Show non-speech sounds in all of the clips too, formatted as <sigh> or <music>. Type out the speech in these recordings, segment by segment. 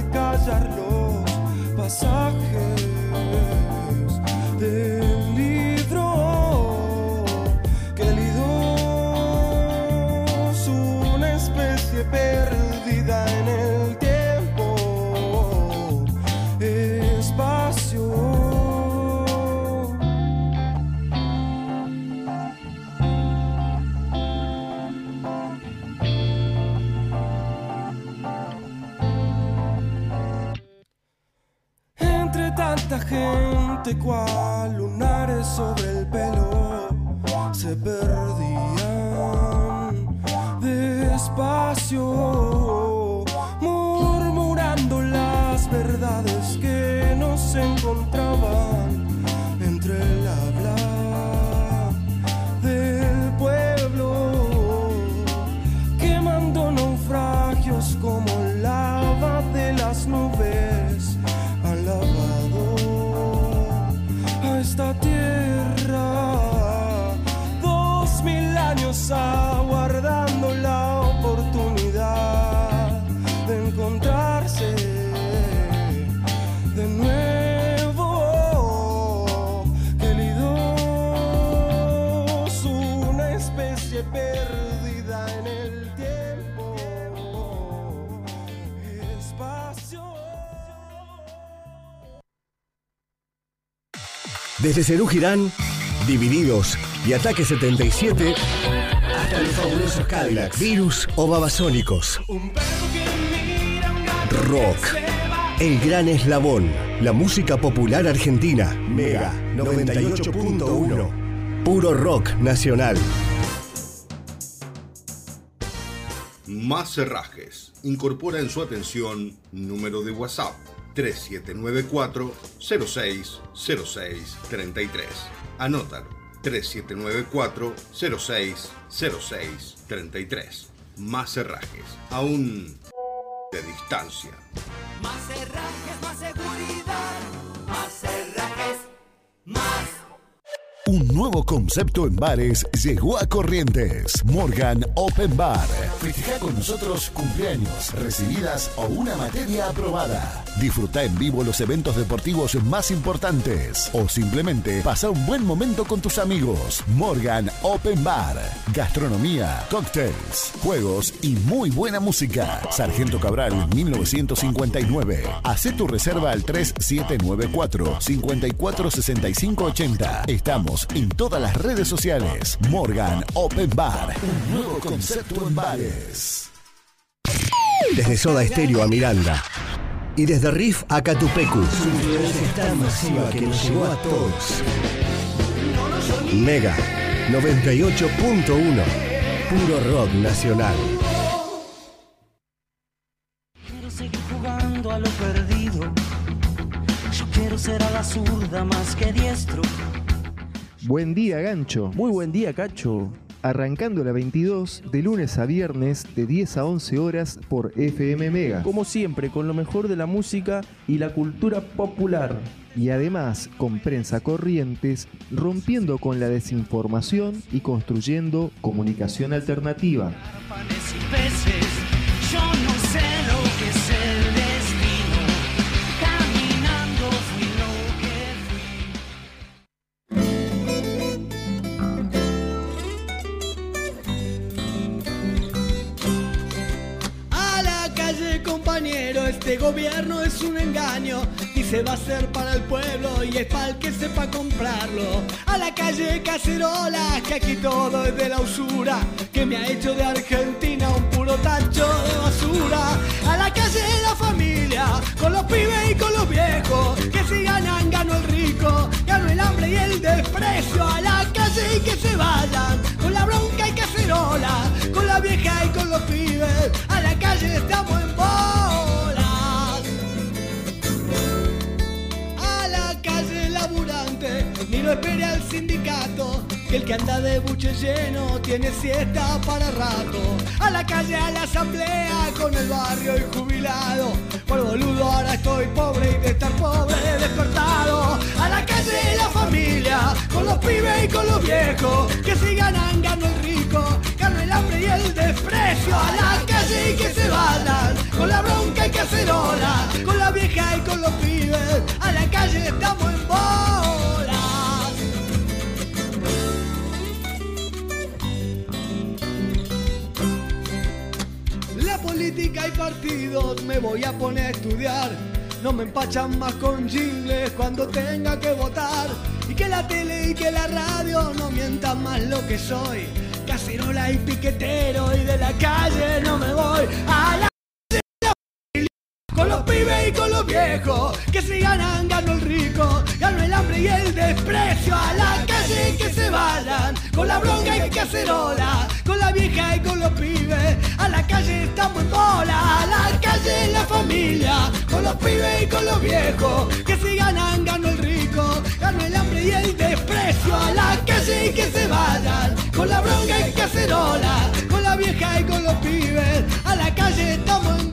de callar los gente cual lunares sobre el pelo se perdían despacio, murmurando las verdades que no se encontraban Desde Cerú Girán, Divididos y Ataque 77, hasta los fabulosos Cadillacs, Virus o Babasónicos. Rock, el gran eslabón, la música popular argentina, Mega. 98.1, puro rock nacional. Más Cerrajes incorpora en su atención número de WhatsApp 3794 060633. Anótalo 3794 060633. Más Cerrajes, aún de distancia. Más cerrajes, más seguridad. Un nuevo concepto en bares llegó a Corrientes. Morgan Open Bar. Festeja con nosotros cumpleaños, recibidas o una materia aprobada. Disfruta en vivo los eventos deportivos más importantes o simplemente pasa un buen momento con tus amigos. Morgan Open Bar. Gastronomía, cócteles, juegos y muy buena música. Sargento Cabral 1959. Hacé tu reserva al 3794 546580. Estamos en todas las redes sociales. Morgan Open Bar. Un nuevo concepto en bares. Desde Soda Estéreo a Miranda. Y desde Riff a Catupecu. Su influencia es tan masiva que nos llegó a todos. Mega 98.1. Puro rock nacional. Quiero seguir jugando a lo perdido. Yo quiero ser a la zurda más que diestro. Buen día, Gancho. Muy buen día, Cacho. Arrancando la 22 de lunes a viernes de 10 a 11 horas por FM Mega. Como siempre, con lo mejor de la música y la cultura popular. Y además con prensa corrientes, rompiendo con la desinformación y construyendo comunicación alternativa. Este gobierno es un engaño. Dice va a ser para el pueblo y es para el que sepa comprarlo. A la calle cacerola, que aquí todo es de la usura. Que me ha hecho de Argentina un puro tacho de basura. A la calle la familia, con los pibes y con los viejos. Que si ganan, gano el rico, gano el hambre y el desprecio. A la calle y que se vayan, con la bronca y cacerola. Con la vieja y con los pibes, a la calle estamos en espere al sindicato, que el que anda de buche lleno tiene siesta para rato. A la calle, a la asamblea, con el barrio y jubilado. Por boludo ahora estoy pobre y de estar pobre despertado. A la calle, la familia, con los pibes y con los viejos. Que si ganan, gano el rico, gano el hambre y el desprecio. A la calle y que se vayan, con la bronca y cacerola. Con la vieja y con los pibes, a la calle estamos en voz. Política y partidos me voy a poner a estudiar. No me empachan más con jingles cuando tenga que votar. Y que la tele y que la radio no mientan más lo que soy. Cacerola y piquetero y de la calle no me voy. A la con los pibes y con los viejos, que si ganan, gano el rico, gano el hambre y el desprecio, a la calle que se vayan, con la bronca cacerola, con la vieja y con los pibes, a la calle estamos en bola, a la calle la familia, con los pibes y con los viejos, que si ganan, gano el rico, gano el hambre y el desprecio, a la calle y que se vayan, con la bronca y cacerola, con la vieja y con los pibes, a la calle estamos en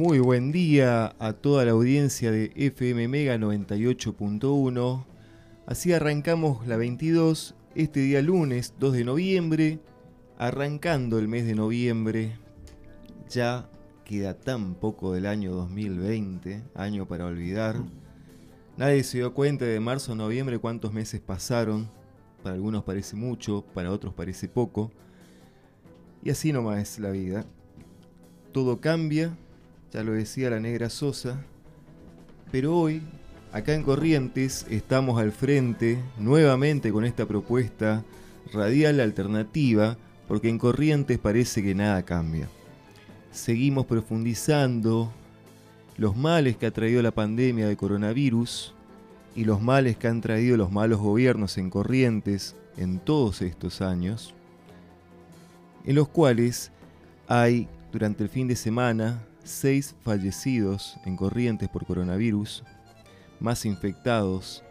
Muy buen día a toda la audiencia de FM Mega 98.1. Así arrancamos la 22, este día lunes 2 de noviembre, arrancando el mes de noviembre. Ya queda tan poco del año 2020, año para olvidar. Nadie se dio cuenta de marzo a noviembre cuántos meses pasaron. Para algunos parece mucho, para otros parece poco. Y así nomás es la vida. Todo cambia, ya lo decía la negra Sosa, pero hoy, acá en Corrientes, estamos al frente nuevamente con esta propuesta radial alternativa, porque en Corrientes parece que nada cambia. Seguimos profundizando los males que ha traído la pandemia de coronavirus y los males que han traído los malos gobiernos en Corrientes en todos estos años, en los cuales hay durante el fin de semana seis fallecidos en Corrientes por coronavirus, más infectados,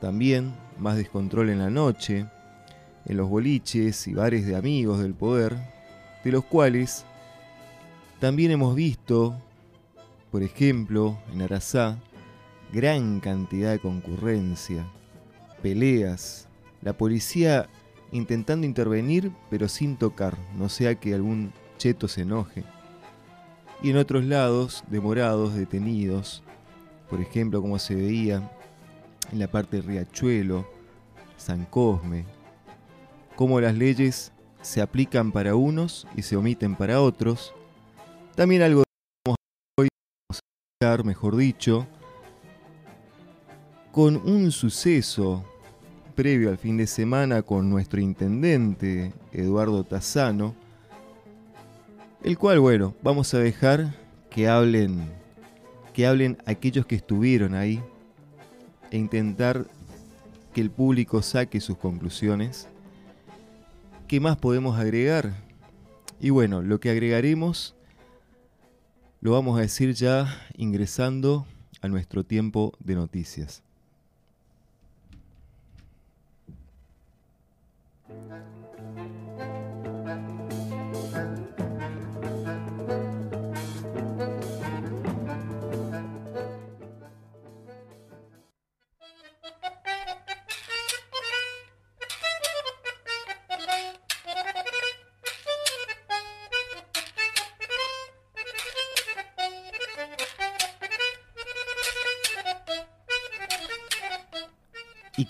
también más descontrol en la noche, en los boliches y bares de amigos del poder, de los cuales también hemos visto, por ejemplo, en Arasá, gran cantidad de concurrencia, peleas, la policía intentando intervenir pero sin tocar, no sea que algún cheto se enoje y en otros lados demorados, detenidos, por ejemplo como se veía en la parte de Riachuelo, San Cosme, cómo las leyes se aplican para unos y se omiten para otros. También algo de hoy, mejor dicho, con un suceso previo al fin de semana con nuestro intendente Eduardo Tazzano, el cual, bueno, vamos a dejar que hablen, que hablen aquellos que estuvieron ahí e intentar que el público saque sus conclusiones. ¿Qué más podemos agregar? Y bueno, lo que agregaremos lo vamos a decir ya ingresando a nuestro tiempo de noticias.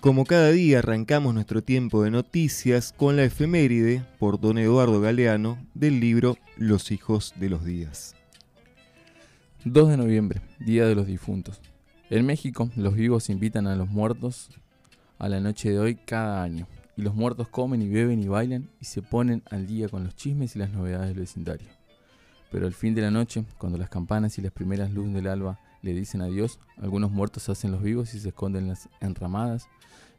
Como cada día arrancamos nuestro tiempo de noticias con la efeméride por don Eduardo Galeano del libro Los hijos de los días. 2 de noviembre, Día de los Difuntos. En México, los vivos invitan a los muertos a la noche de hoy cada año. Y los muertos comen y beben y bailan y se ponen al día con los chismes y las novedades del vecindario. Pero al fin de la noche, cuando las campanas y las primeras luces del alba le dicen adiós, algunos muertos hacen los vivos y se esconden en las enramadas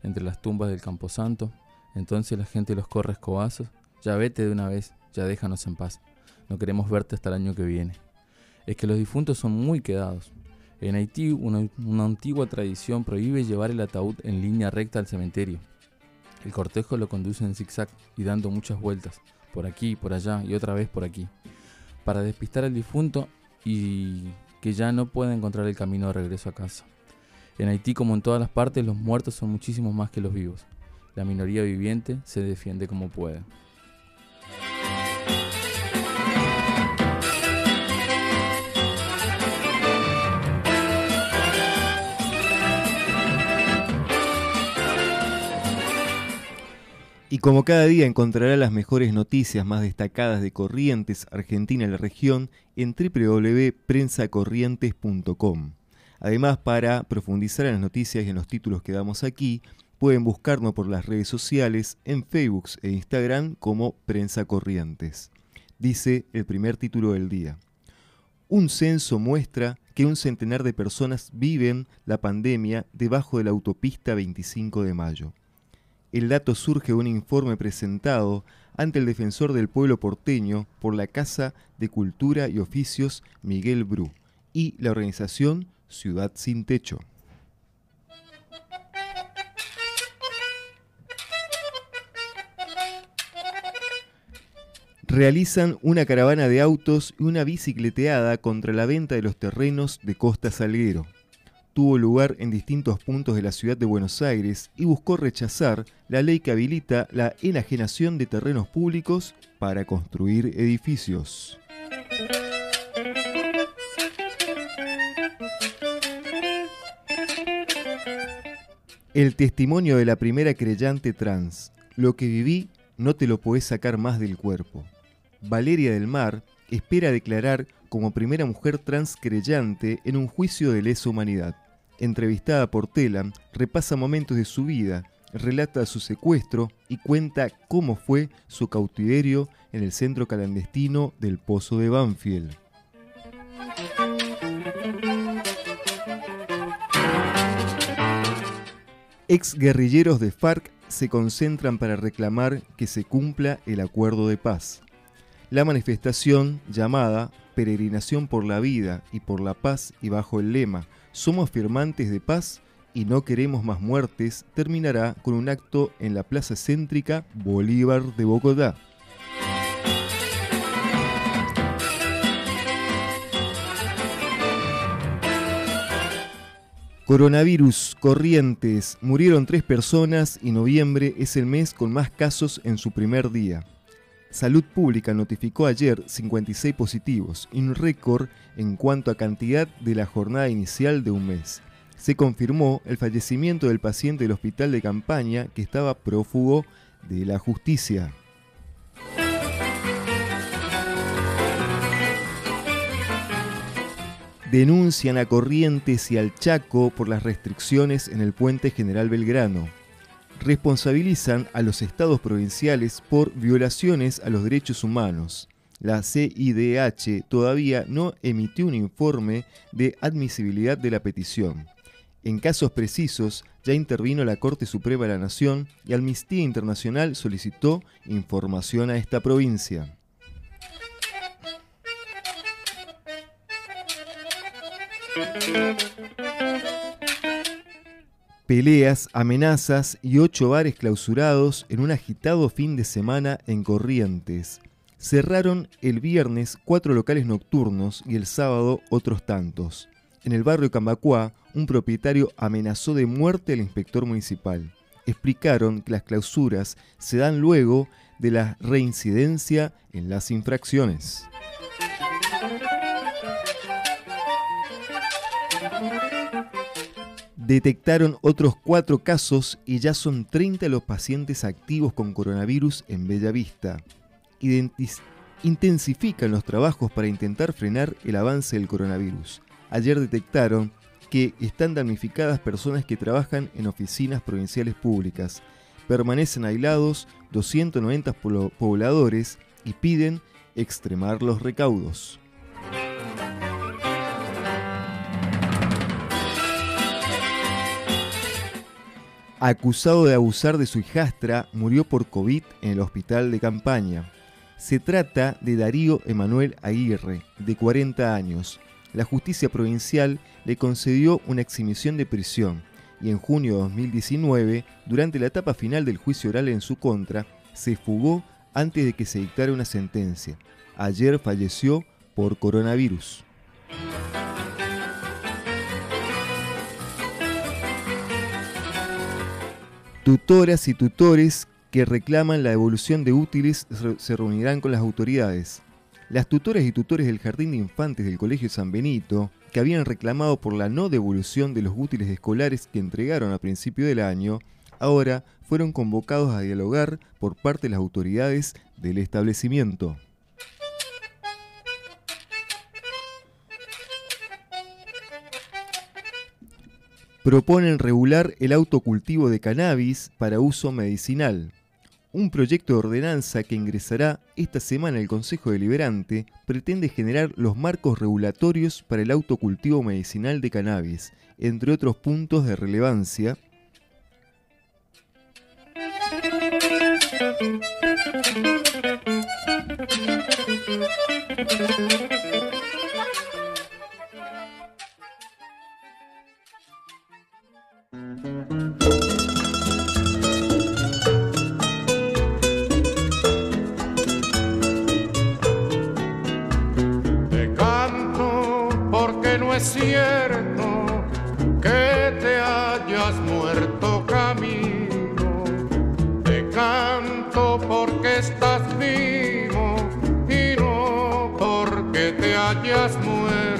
entre las tumbas del camposanto. Entonces la gente los corre escobazos. Ya vete de una vez, ya déjanos en paz. No queremos verte hasta el año que viene. Es que los difuntos son muy quedados. En Haití, una, una antigua tradición prohíbe llevar el ataúd en línea recta al cementerio. El cortejo lo conduce en zigzag y dando muchas vueltas, por aquí, por allá y otra vez por aquí, para despistar al difunto y que ya no puede encontrar el camino de regreso a casa. En Haití, como en todas las partes, los muertos son muchísimos más que los vivos. La minoría viviente se defiende como puede. Y como cada día encontrará las mejores noticias más destacadas de Corrientes, Argentina y la región en www.prensacorrientes.com. Además, para profundizar en las noticias y en los títulos que damos aquí, pueden buscarnos por las redes sociales en Facebook e Instagram como Prensa Corrientes. Dice el primer título del día. Un censo muestra que un centenar de personas viven la pandemia debajo de la autopista 25 de mayo. El dato surge de un informe presentado ante el defensor del pueblo porteño por la Casa de Cultura y Oficios Miguel Bru y la organización Ciudad Sin Techo. Realizan una caravana de autos y una bicicleteada contra la venta de los terrenos de Costa Salguero tuvo lugar en distintos puntos de la ciudad de Buenos Aires y buscó rechazar la ley que habilita la enajenación de terrenos públicos para construir edificios. El testimonio de la primera creyente trans. Lo que viví no te lo podés sacar más del cuerpo. Valeria del Mar espera declarar como primera mujer trans creyente en un juicio de lesa humanidad entrevistada por Telam, repasa momentos de su vida, relata su secuestro y cuenta cómo fue su cautiverio en el centro clandestino del Pozo de Banfield. Ex guerrilleros de FARC se concentran para reclamar que se cumpla el acuerdo de paz. La manifestación, llamada Peregrinación por la Vida y por la Paz y bajo el lema somos firmantes de paz y no queremos más muertes, terminará con un acto en la plaza céntrica Bolívar de Bogotá. Coronavirus, Corrientes, murieron tres personas y noviembre es el mes con más casos en su primer día. Salud Pública notificó ayer 56 positivos, un récord en cuanto a cantidad de la jornada inicial de un mes. Se confirmó el fallecimiento del paciente del hospital de campaña que estaba prófugo de la justicia. Denuncian a Corrientes y al Chaco por las restricciones en el puente General Belgrano responsabilizan a los estados provinciales por violaciones a los derechos humanos. La CIDH todavía no emitió un informe de admisibilidad de la petición. En casos precisos, ya intervino la Corte Suprema de la Nación y Amnistía Internacional solicitó información a esta provincia. Peleas, amenazas y ocho bares clausurados en un agitado fin de semana en Corrientes. Cerraron el viernes cuatro locales nocturnos y el sábado otros tantos. En el barrio Cambacuá, un propietario amenazó de muerte al inspector municipal. Explicaron que las clausuras se dan luego de la reincidencia en las infracciones. Detectaron otros cuatro casos y ya son 30 los pacientes activos con coronavirus en Bellavista. intensifican los trabajos para intentar frenar el avance del coronavirus. Ayer detectaron que están damnificadas personas que trabajan en oficinas provinciales públicas. Permanecen aislados 290 pobladores y piden extremar los recaudos. Acusado de abusar de su hijastra, murió por COVID en el hospital de campaña. Se trata de Darío Emanuel Aguirre, de 40 años. La justicia provincial le concedió una exhibición de prisión y en junio de 2019, durante la etapa final del juicio oral en su contra, se fugó antes de que se dictara una sentencia. Ayer falleció por coronavirus. Tutoras y tutores que reclaman la devolución de útiles se- reunirán con las autoridades. Las tutoras y tutores del Jardín de Infantes del Colegio San Benito, que habían reclamado por la no devolución de los útiles escolares que entregaron a principio del año, ahora fueron convocados a dialogar por parte de las autoridades del establecimiento. Proponen regular el autocultivo de cannabis para uso medicinal. Un proyecto de ordenanza que ingresará esta semana al Consejo Deliberante pretende generar los marcos regulatorios para el autocultivo medicinal de cannabis, entre otros puntos de relevancia. Te canto porque no es cierto que te hayas muerto camino. Te canto porque estás vivo y no porque te hayas muerto.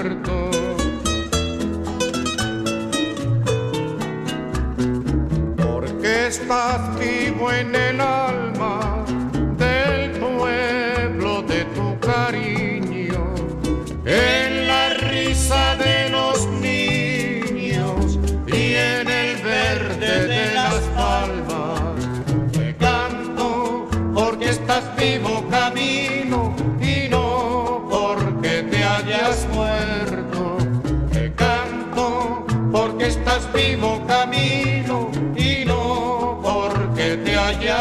Estás vivo en el alma del pueblo de tu cariño, en la risa de los niños y en el verde de las palmas. Te canto porque estás vivo camino y no porque te hayas muerto. Te canto porque estás vivo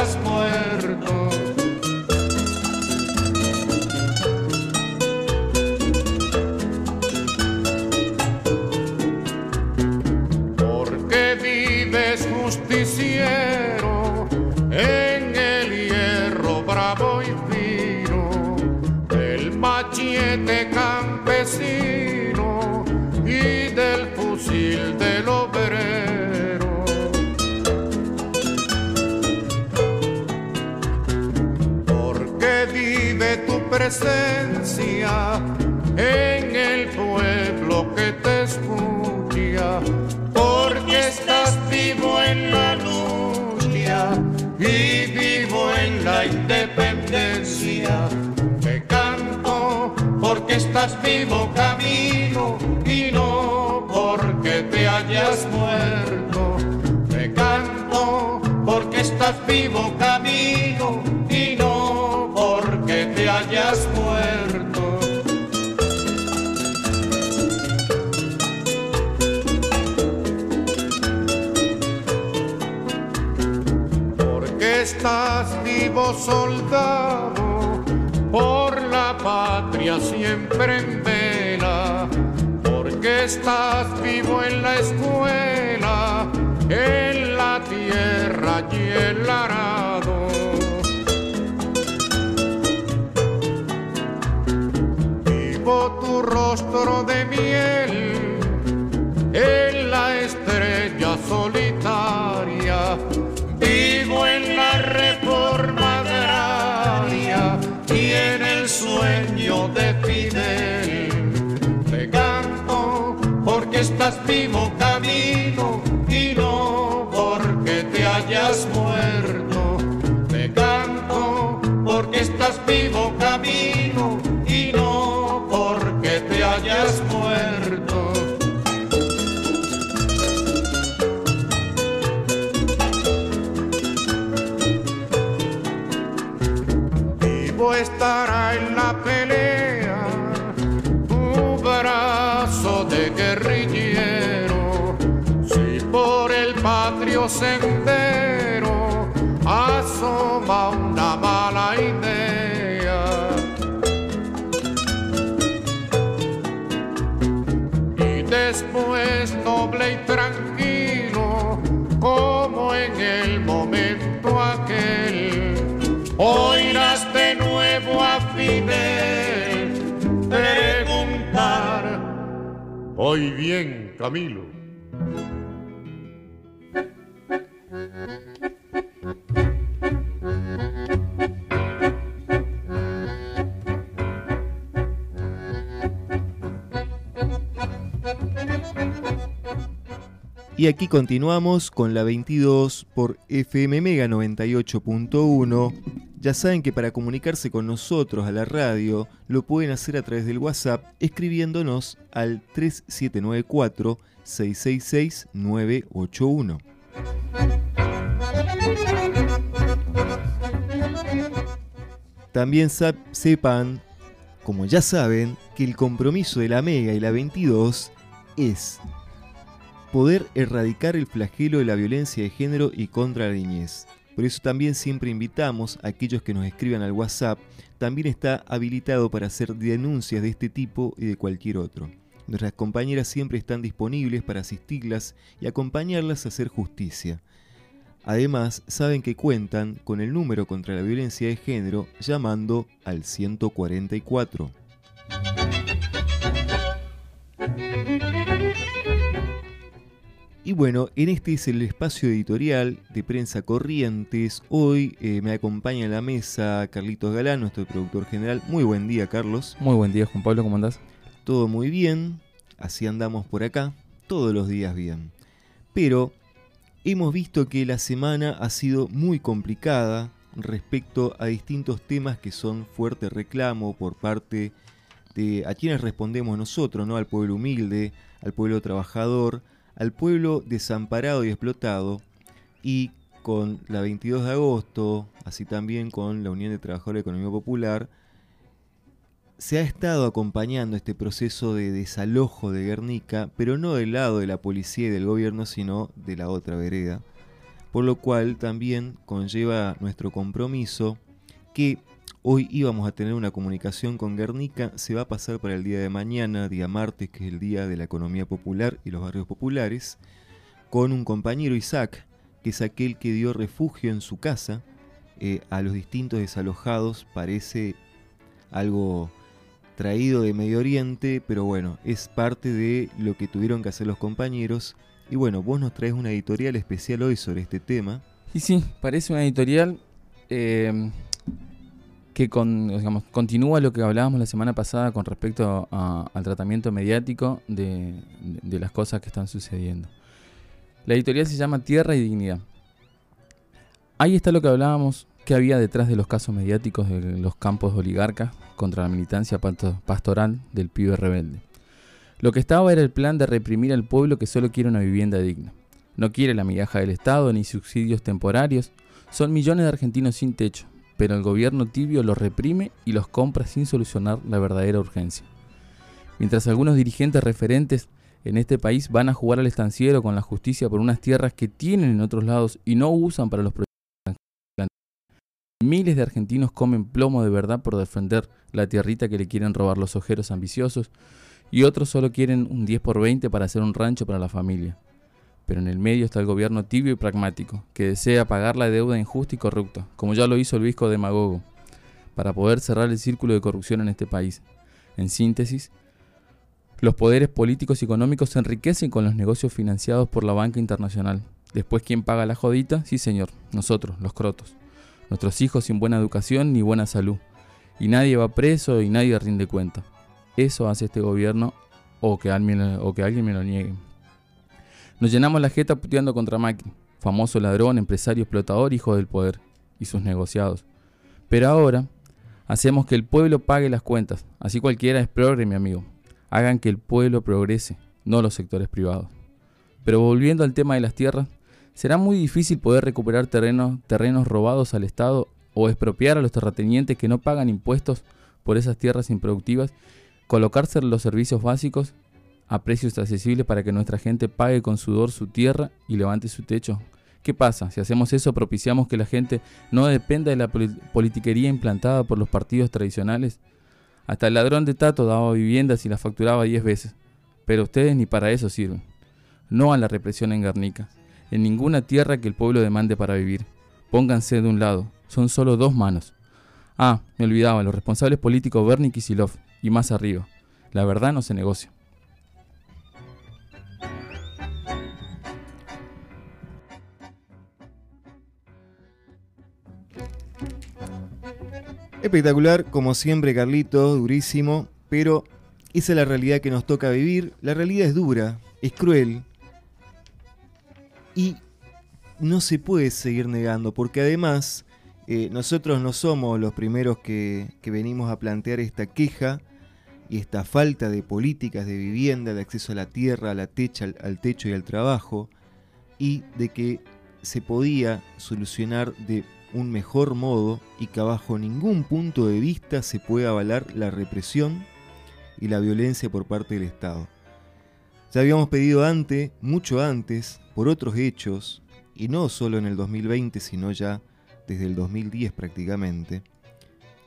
te presencia en el pueblo que te escucha, porque estás vivo en la lucha y vivo en la independencia. Te canto porque estás vivo camino y no porque te hayas muerto. Te canto porque estás vivo camino estás vivo soldado por la patria siempre en vela. Porque estás vivo en la escuela, en la tierra y el arado. Vivo tu rostro de miel estás vivo camino y no porque te hayas muerto. Te canto porque estás vivo camino Hoy bien, Camilo. Y aquí continuamos con la 22 por FM Mega 98.1 ya saben que para comunicarse con nosotros a la radio lo pueden hacer a través del WhatsApp escribiéndonos al 3794 666 981. También sepan, como ya saben, que el compromiso de la Mega y la 22 es poder erradicar el flagelo de la violencia de género y contra la niñez. Por eso también siempre invitamos a aquellos que nos escriban al WhatsApp, también está habilitado para hacer denuncias de este tipo y de cualquier otro. Nuestras compañeras siempre están disponibles para asistirlas y acompañarlas a hacer justicia. Además, saben que cuentan con el número contra la violencia de género llamando al 144. Y bueno, en este es el espacio editorial de Prensa Corrientes. Hoy eh, me acompaña en la mesa Carlitos Galán, nuestro productor general. Muy buen día, Carlos. Muy buen día, Juan Pablo, ¿cómo andás? Todo muy bien, así andamos por acá, todos los días bien. Pero hemos visto que la semana ha sido muy complicada respecto a distintos temas que son fuerte reclamo por parte de a quienes respondemos nosotros, ¿no? Al pueblo humilde, al pueblo trabajador, al pueblo desamparado y explotado y con la 22 de agosto, así también con la Unión de Trabajadores de Economía Popular, se ha estado acompañando este proceso de desalojo de Guernica, pero no del lado de la policía y del gobierno, sino de la otra vereda, por lo cual también conlleva nuestro compromiso que hoy íbamos a tener una comunicación con Guernica, se va a pasar para el día de mañana, día martes, que es el día de la economía popular y los barrios populares, con un compañero Isaac, que es aquel que dio refugio en su casa eh, a los distintos desalojados, parece algo traído de Medio Oriente, pero bueno, es parte de lo que tuvieron que hacer los compañeros. Y bueno, vos nos traes una editorial especial hoy sobre este tema. Y sí, parece una editorial eh, que con, continúa lo que hablábamos la semana pasada con respecto a- al tratamiento mediático de, las cosas que están sucediendo. La editorial se llama Tierra y Dignidad. Ahí está lo que hablábamos que había detrás de los casos mediáticos de los campos oligarcas contra la militancia pasto- pastoral del pibe rebelde. Lo que estaba era el plan de reprimir al pueblo que solo quiere una vivienda digna. No quiere la migaja del Estado ni subsidios temporarios. Son millones de argentinos sin techo, pero el gobierno tibio los reprime y los compra sin solucionar la verdadera urgencia. Mientras algunos dirigentes referentes en este país van a jugar al estanciero con la justicia por unas tierras que tienen en otros lados y no usan para los proyectos Miles de argentinos comen plomo de verdad por defender la tierrita que le quieren robar los ojeros ambiciosos y otros solo quieren un 10 por 20 para hacer un rancho para la familia. Pero en el medio está el gobierno tibio y pragmático, que desea pagar la deuda injusta y corrupta, como ya lo hizo el visco demagogo, para poder cerrar el círculo de corrupción en este país. En síntesis, los poderes políticos y económicos se enriquecen con los negocios financiados por la banca internacional. Después, ¿quién paga la jodita? Sí, señor, nosotros, los crotos. Nuestros hijos sin buena educación ni buena salud. Y nadie va preso y nadie rinde cuenta. Eso hace este gobierno o que alguien, o que alguien me lo niegue. Nos llenamos la jeta puteando contra Macri, famoso ladrón, empresario explotador, hijo del poder, y sus negociados. Pero ahora hacemos que el pueblo pague las cuentas. Así cualquiera es progre, mi amigo. Hagan que el pueblo progrese, no los sectores privados. Pero volviendo al tema de las tierras, será muy difícil poder recuperar terrenos, terrenos robados al Estado o expropiar a los terratenientes que no pagan impuestos por esas tierras improductivas, colocarse los servicios básicos a precios accesibles para que nuestra gente pague con sudor su tierra y levante su techo. ¿Qué pasa? Si hacemos eso, propiciamos que la gente no dependa de la poli- politiquería implantada por los partidos tradicionales. Hasta el ladrón de Tato daba viviendas y las facturaba 10 veces. Pero ustedes ni para eso sirven. No a la represión en Guernica. En ninguna tierra que el pueblo demande para vivir. Pónganse de un lado. Son solo dos manos. Ah, me olvidaba, los responsables políticos Bernie Kisilov. Y más arriba. La verdad no se negocia. Espectacular, como siempre, Carlito, durísimo, pero esa es la realidad que nos toca vivir. La realidad es dura, es cruel y no se puede seguir negando porque además eh, nosotros no somos los primeros que, venimos a plantear esta queja y esta falta de políticas de vivienda, de acceso a la tierra, a la techa, al, al techo y al trabajo, y de que se podía solucionar de un mejor modo y que bajo ningún punto de vista se puede avalar la represión y la violencia por parte del Estado. Ya habíamos pedido antes, mucho antes, por otros hechos, y no solo en el 2020, sino ya desde el 2010 prácticamente,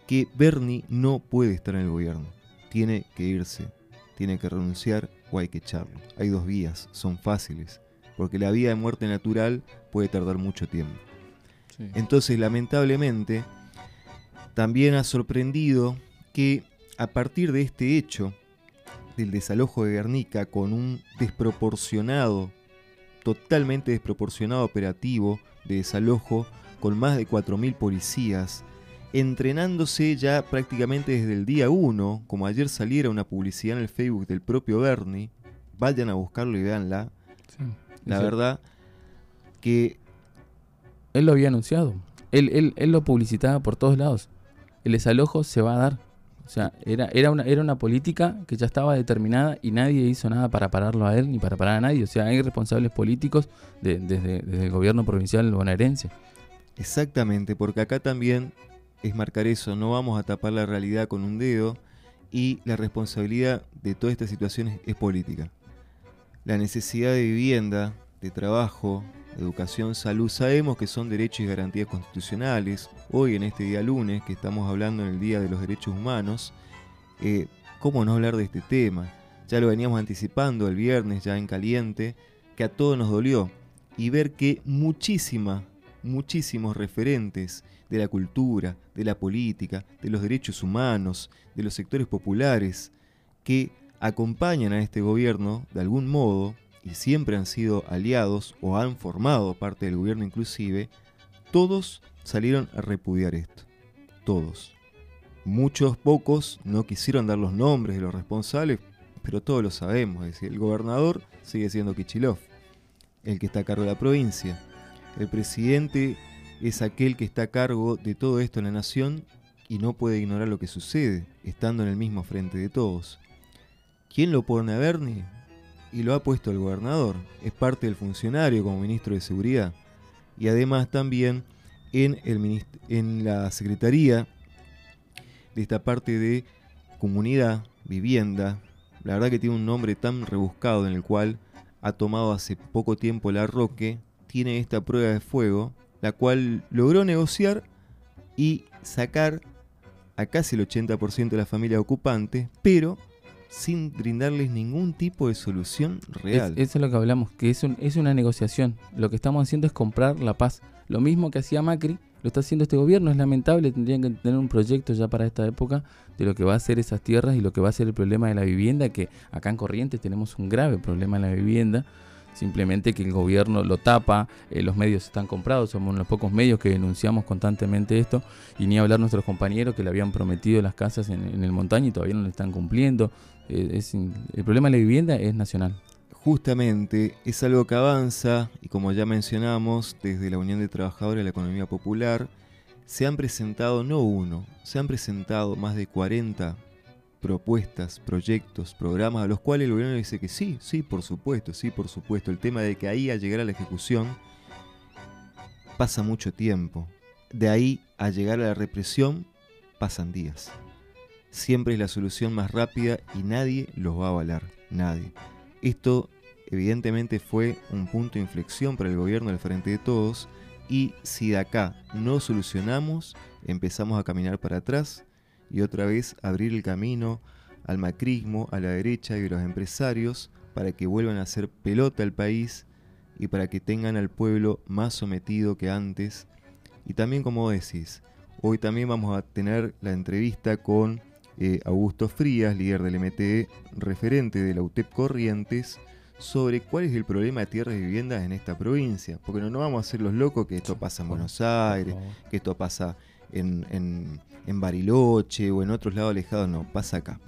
que Bernie no puede estar en el gobierno. Tiene que irse, tiene que renunciar o hay que echarlo. Hay dos vías, son fáciles, porque la vida de muerte natural puede tardar mucho tiempo. Sí. Entonces, lamentablemente, también ha sorprendido que a partir de este hecho del desalojo de Guernica con un desproporcionado, totalmente desproporcionado operativo de desalojo con más de 4.000 policías, entrenándose ya prácticamente desde el día 1, como ayer saliera una publicidad en el Facebook del propio Bernie, vayan a buscarlo y véanla. Sí. La Sí. verdad que Él lo había anunciado. Él, él, él lo publicitaba por todos lados. El desalojo se va a dar. O sea, era, era, una, era una política que ya estaba determinada y nadie hizo nada para pararlo a él ni para parar a nadie. O sea, hay responsables políticos de- desde, desde el gobierno provincial bonaerense. Exactamente, porque acá también es marcar eso, no vamos a tapar la realidad con un dedo y la responsabilidad de toda esta situación es, es política. La necesidad de vivienda, de trabajo, educación, salud, sabemos que son derechos y garantías constitucionales. Hoy en este día lunes, que estamos hablando en el Día de los Derechos Humanos, eh, ¿cómo no hablar de este tema? Ya lo veníamos anticipando el viernes, ya en caliente, que a todos nos dolió. Y ver que muchísima, muchísimos referentes de la cultura, de la política, de los derechos humanos, de los sectores populares, que acompañan a este gobierno de algún modo y siempre han sido aliados o han formado parte del gobierno inclusive, todos salieron a repudiar esto. Todos. Muchos pocos no quisieron dar los nombres de los responsables, pero todos lo sabemos. Es decir, el gobernador sigue siendo Kichilov, el que está a cargo de la provincia. El presidente es aquel que está a cargo de todo esto en la nación y no puede ignorar lo que sucede, estando en el mismo frente de todos. ¿Quién lo pone a Bernie? Y lo ha puesto el gobernador. Es parte del funcionario como ministro de Seguridad. Y además también en, el en la Secretaría de esta parte de comunidad, vivienda. La verdad que tiene un nombre tan rebuscado en el cual ha tomado hace poco tiempo la Roque. Tiene esta prueba de fuego, la cual logró negociar y sacar a casi el 80% de la familia ocupante, pero sin brindarles ningún tipo de solución real. Es- eso es lo que hablamos, que es, un- es una negociación. Lo que estamos haciendo es comprar la paz. Lo mismo que hacía Macri, lo está haciendo este gobierno. Es lamentable, tendrían que tener un proyecto ya para esta época de lo que va a ser esas tierras y lo que va a ser el problema de la vivienda, que acá en Corrientes tenemos un grave problema en la vivienda. Simplemente que el gobierno lo tapa, eh, los medios están comprados, somos uno de los pocos medios que denunciamos constantemente esto, y ni hablar nuestros compañeros que le habían prometido las casas en, en el montaño y todavía no le están cumpliendo. Eh, el problema de la vivienda es nacional. Justamente es algo que avanza y como ya mencionamos, desde la Unión de Trabajadores de la Economía Popular, se han presentado no uno, se han presentado más de 40 propuestas, proyectos, programas a los cuales el gobierno dice que sí, sí, por supuesto, sí, por supuesto. El tema de que ahí a llegar a la ejecución pasa mucho tiempo. De ahí a llegar a la represión pasan días. Siempre es la solución más rápida y nadie los va a avalar, nadie. Esto evidentemente fue un punto de inflexión para el gobierno del Frente de Todos y si de acá no solucionamos, empezamos a caminar para atrás y otra vez abrir el camino al macrismo, a la derecha y a los empresarios para que vuelvan a hacer pelota al país y para que tengan al pueblo más sometido que antes. Y también como decís, hoy también vamos a tener la entrevista con eh, Augusto Frías, líder del MTE, referente de la UTEP Corrientes, sobre cuál es el problema de tierras y viviendas en esta provincia. Porque no nos vamos a hacer los locos que esto pasa en Buenos Aires, que esto pasa en, en, en Bariloche o en otros lados alejados, no, pasa acá.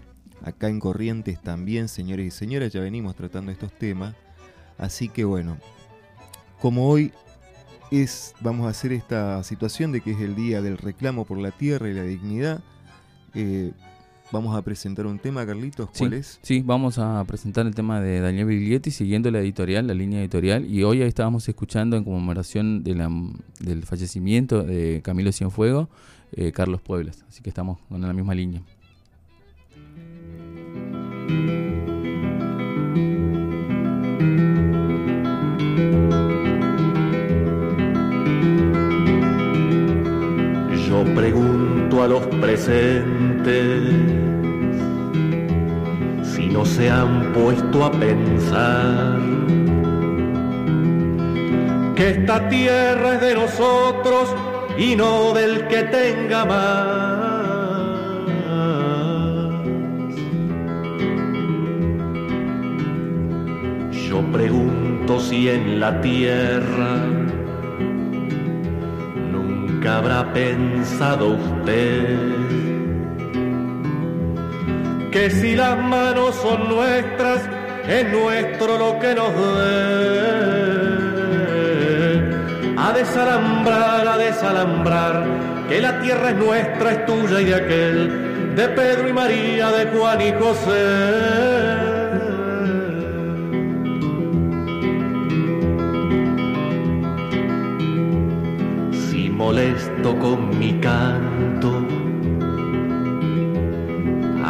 acá en Corrientes también, señores y señoras, ya venimos tratando estos temas. Así que bueno, como hoy es, vamos a hacer esta situación de que es el día del reclamo por la tierra y la dignidad, eh, vamos a presentar un tema, Carlitos, ¿cuál sí, es? Sí, vamos a presentar el tema de Daniel Biglietti siguiendo la editorial, la línea editorial. Y hoy estábamos escuchando en conmemoración de la- del fallecimiento de Camilo Cienfuegos, eh, Carlos Pueblas. Así que estamos en la misma línea. Yo pregunto a los presentes si no se han puesto a pensar que esta tierra es de nosotros y no del que tenga más. Yo pregunto si en la tierra nunca habrá pensado usted que si las manos son nuestras, es nuestro lo que nos dé. A desalambrar, a desalambrar, que la tierra es nuestra, es tuya y de aquel, de Pedro y María, de Juan y José. si molesto con mi canto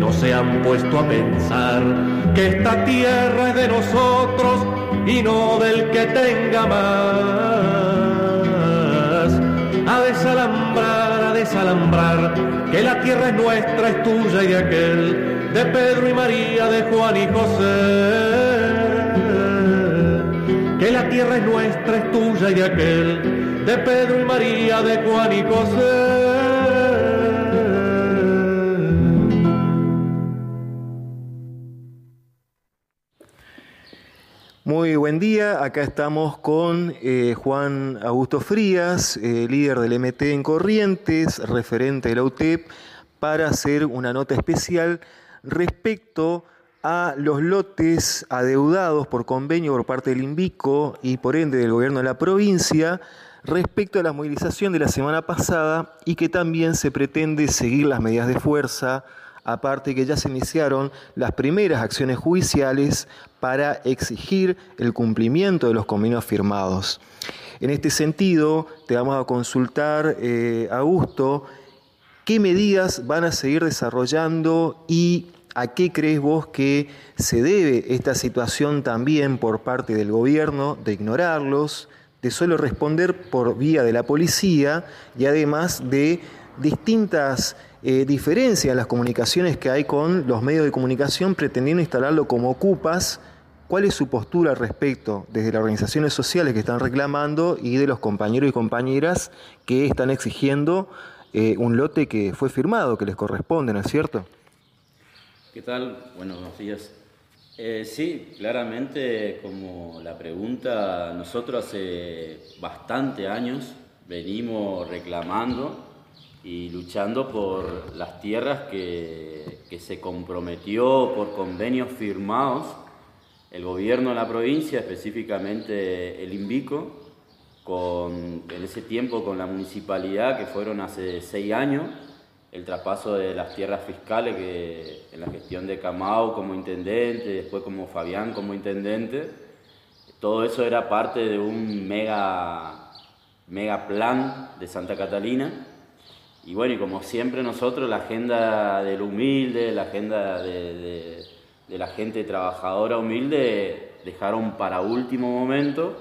no se han puesto a pensar que esta tierra es de nosotros y no del que tenga más. A desalambrar, a desalambrar, que la tierra es nuestra, es tuya y de aquel, de Pedro y María, de Juan y José. Que la tierra es nuestra, es tuya y de aquel, de Pedro y María, de Juan y José. Muy buen día, acá estamos con eh, Juan Augusto Frías, eh, líder del MT en Corrientes, referente de la UTEP, para hacer una nota especial respecto a los lotes adeudados por convenio por parte del INVICO y por ende del gobierno de la provincia respecto a la movilización de la semana pasada y que también se pretende seguir las medidas de fuerza aparte que ya se iniciaron las primeras acciones judiciales para exigir el cumplimiento de los convenios firmados. En este sentido, te vamos a consultar, eh, Augusto, qué medidas van a seguir desarrollando y a qué crees vos que se debe esta situación también por parte del gobierno de ignorarlos, de solo responder por vía de la policía y además de distintas eh, diferencias en las comunicaciones que hay con los medios de comunicación pretendiendo instalarlo como ocupas. ¿Cuál es su postura al respecto desde las organizaciones sociales que están reclamando y de los compañeros y compañeras que están exigiendo eh, un lote que fue firmado, que les corresponde, ¿no es cierto? ¿Qué tal? Buenos días. Eh, sí, claramente, como la pregunta, nosotros hace bastante años venimos reclamando y luchando por las tierras que, que se comprometió por convenios firmados el gobierno de la provincia, específicamente el INVICO, con, en ese tiempo con la municipalidad, que fueron hace seis años, el traspaso de las tierras fiscales que en la gestión de Camau como intendente, después como Fabián como intendente, todo eso era parte de un mega, mega plan de Santa Catalina. Y bueno, y como siempre nosotros, la agenda del humilde, la agenda de, la gente trabajadora humilde, dejaron para último momento.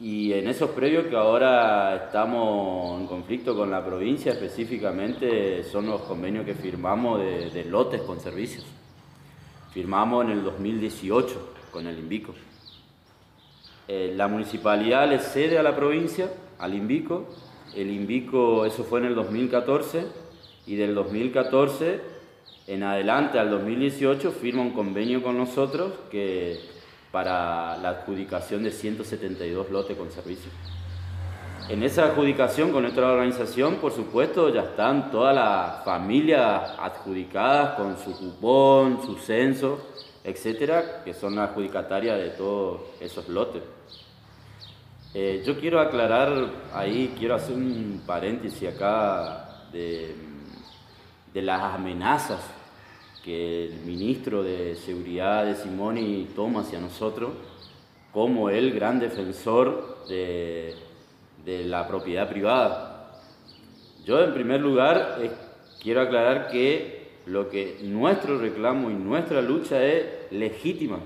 Y en esos previos que ahora estamos en conflicto con la provincia específicamente, son los convenios que firmamos de, de lotes con servicios. Firmamos en el 2018 con el INVICO. Eh, la municipalidad le cede a la provincia, al INVICO. El INVICO, eso fue en el 2014, y del 2014 en adelante al 2018 firma un convenio con nosotros que para la adjudicación de 172 lotes con servicio. En esa adjudicación con nuestra organización, por supuesto, ya están todas las familias adjudicadas con su cupón, su censo, etcétera, que son adjudicatarias de todos esos lotes. Eh, yo quiero aclarar ahí, quiero hacer un paréntesis acá de, de las amenazas que el ministro de Seguridad de Simoni toma hacia nosotros como el gran defensor de, de la propiedad privada. Yo en primer lugar eh, quiero aclarar que lo que nuestro reclamo y nuestra lucha es legítima,